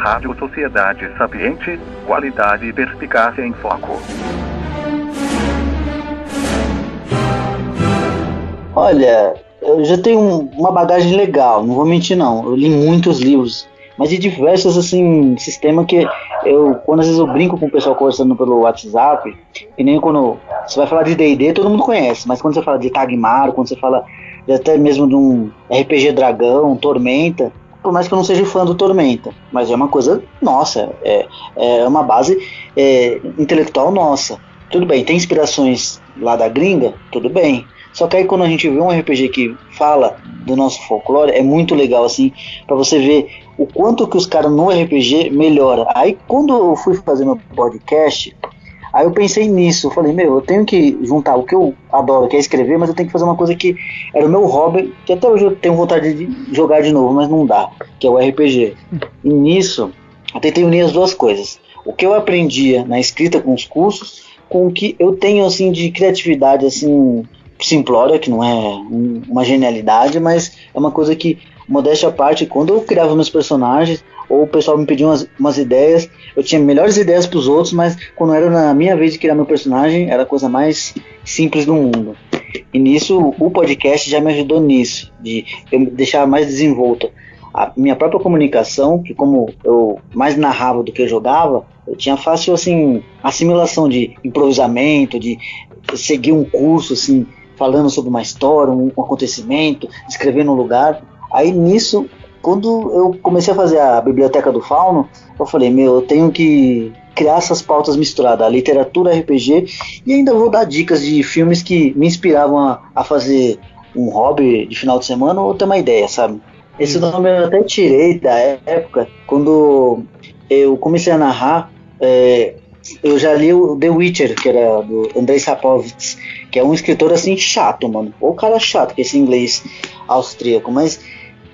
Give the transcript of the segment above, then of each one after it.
Rádio Sociedade Sapiente, qualidade e perspicácia em foco. Olha, eu já tenho uma bagagem legal, não vou mentir não. Eu li muitos livros, mas de diversos assim sistemas que eu quando às vezes eu brinco com o pessoal conversando pelo WhatsApp, e nem quando você vai falar de D&D, todo mundo conhece, mas quando você fala de Tagmar, quando você fala até mesmo de um RPG Dragão, Tormenta, por mais que eu não seja fã do Tormenta, mas é uma coisa nossa, é, é uma base é, intelectual nossa. Tudo bem, tem inspirações lá da gringa, tudo bem. Só que aí quando a gente vê um RPG que fala do nosso folclore, é muito legal assim, para você ver o quanto que os caras no RPG melhora. Aí quando eu fui fazer meu podcast, Aí eu pensei nisso, eu falei, meu, eu tenho que juntar o que eu adoro, que é escrever, mas eu tenho que fazer uma coisa que era o meu hobby, que até hoje eu tenho vontade de jogar de novo, mas não dá, que é o RPG. E nisso, eu tentei unir as duas coisas. O que eu aprendia na escrita com os cursos, com o que eu tenho assim de criatividade assim simplória, que não é uma genialidade, mas é uma coisa que modéstia à parte, quando eu criava meus personagens, ou o pessoal me pedia umas, umas ideias, eu tinha melhores ideias para os outros, mas quando era na minha vez de criar meu personagem, era a coisa mais simples do mundo. E nisso, o podcast já me ajudou nisso, de eu deixar mais desenvolta a minha própria comunicação, que como eu mais narrava do que eu jogava, eu tinha fácil assim assimilação de improvisamento, de seguir um curso assim, falando sobre uma história, um, acontecimento, escrevendo um lugar. Aí nisso quando eu comecei a fazer a biblioteca do Fauno, eu falei, meu, eu tenho que criar essas pautas misturadas, a literatura, RPG, e ainda vou dar dicas de filmes que me inspiravam a, a fazer um hobby de final de semana ou ter uma ideia, sabe? Esse hum. nome eu até tirei da época, quando eu comecei a narrar, é, eu já li o The Witcher, que era do Andrei Sapkowicz, que é um escritor assim chato, mano. Ou cara chato, que é esse inglês austríaco, mas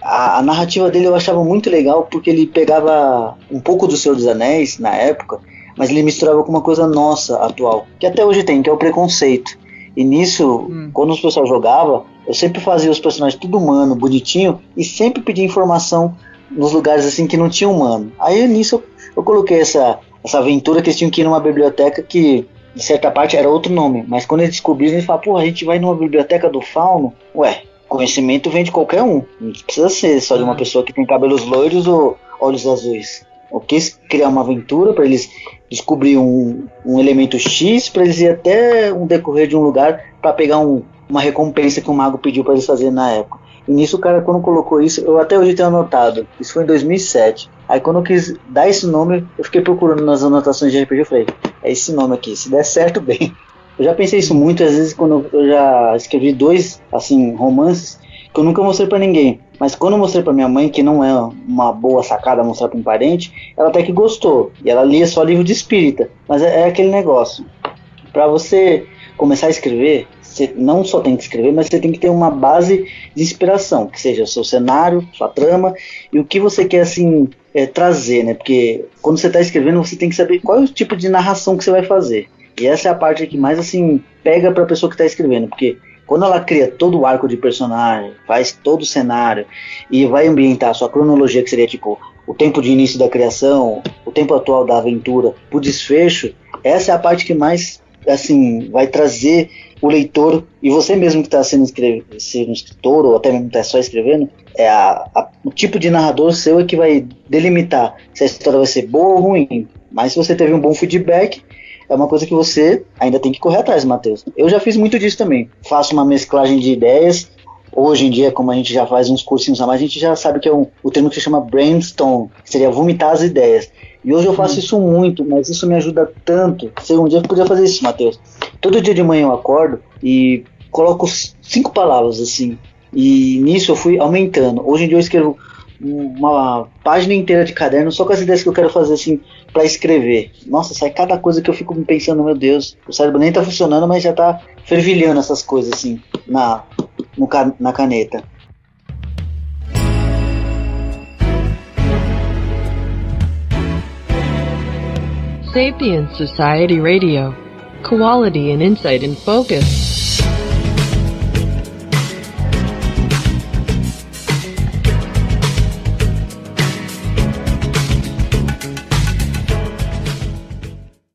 a, a, narrativa dele eu achava muito legal porque ele pegava um pouco do Senhor dos Anéis na época, mas ele misturava com uma coisa nossa atual, que até hoje tem, que é o preconceito. E nisso, hum. quando os pessoal jogava, eu sempre fazia os personagens tudo humano, bonitinho, e sempre pedia informação nos lugares assim que não tinha humano. Aí nisso eu, eu coloquei essa, essa aventura que eles tinham que ir numa biblioteca que de certa parte era outro nome, mas quando eles descobriram, eles falaram, pô, a gente vai numa biblioteca do fauno, ué, Conhecimento vem de qualquer um. Não precisa ser só de uma uhum. pessoa que tem cabelos loiros ou olhos azuis. Eu quis criar uma aventura para eles descobrir um, um elemento X, para eles ir até um decorrer de um lugar para pegar um, uma recompensa que o mago pediu para eles fazerem na época. E nisso o cara, quando colocou isso, eu até hoje tenho anotado. Isso foi em 2007. Aí quando eu quis dar esse nome, eu fiquei procurando nas anotações de RPG. Eu falei, é esse nome aqui. Se der certo, bem. Eu já pensei isso muitas vezes quando eu já escrevi dois, assim, romances que eu nunca mostrei para ninguém. Mas quando eu mostrei para minha mãe, que não é uma boa sacada mostrar para um parente, ela até que gostou. E ela lia só livro de espírita. Mas é, é aquele negócio. Para você começar a escrever, você não só tem que escrever, mas você tem que ter uma base de inspiração, que seja o seu cenário, sua trama e o que você quer assim é, trazer, né? Porque quando você está escrevendo, você tem que saber qual é o tipo de narração que você vai fazer. E essa é a parte que mais assim pega para a pessoa que está escrevendo, porque quando ela cria todo o arco de personagem, faz todo o cenário e vai ambientar a sua cronologia, que seria tipo o tempo de início da criação, o tempo atual da aventura, o desfecho, essa é a parte que mais assim vai trazer o leitor e você mesmo que está sendo, sendo escritor ou até mesmo está só escrevendo, é a, a, o tipo de narrador seu é que vai delimitar se a história vai ser boa ou ruim. Mas se você teve um bom feedback, é uma coisa que você ainda tem que correr atrás, Matheus. Eu já fiz muito disso também. Faço uma mesclagem de ideias. Hoje em dia, como a gente já faz uns cursinhos a mais, a gente já sabe que é um, o termo que se chama brainstorm, que seria vomitar as ideias. E hoje eu faço hum. isso muito, mas isso me ajuda tanto. Se um dia eu podia fazer isso, Matheus. Todo dia de manhã eu acordo e coloco cinco palavras assim. E nisso eu fui aumentando. Hoje em dia eu escrevo uma página inteira de caderno só com as ideias que eu quero fazer assim para escrever. Nossa, sai cada coisa que eu fico pensando, meu Deus, o cérebro nem tá funcionando, mas já tá fervilhando essas coisas assim na, no, na caneta. Sapient Society Radio. Quality and insight in focus.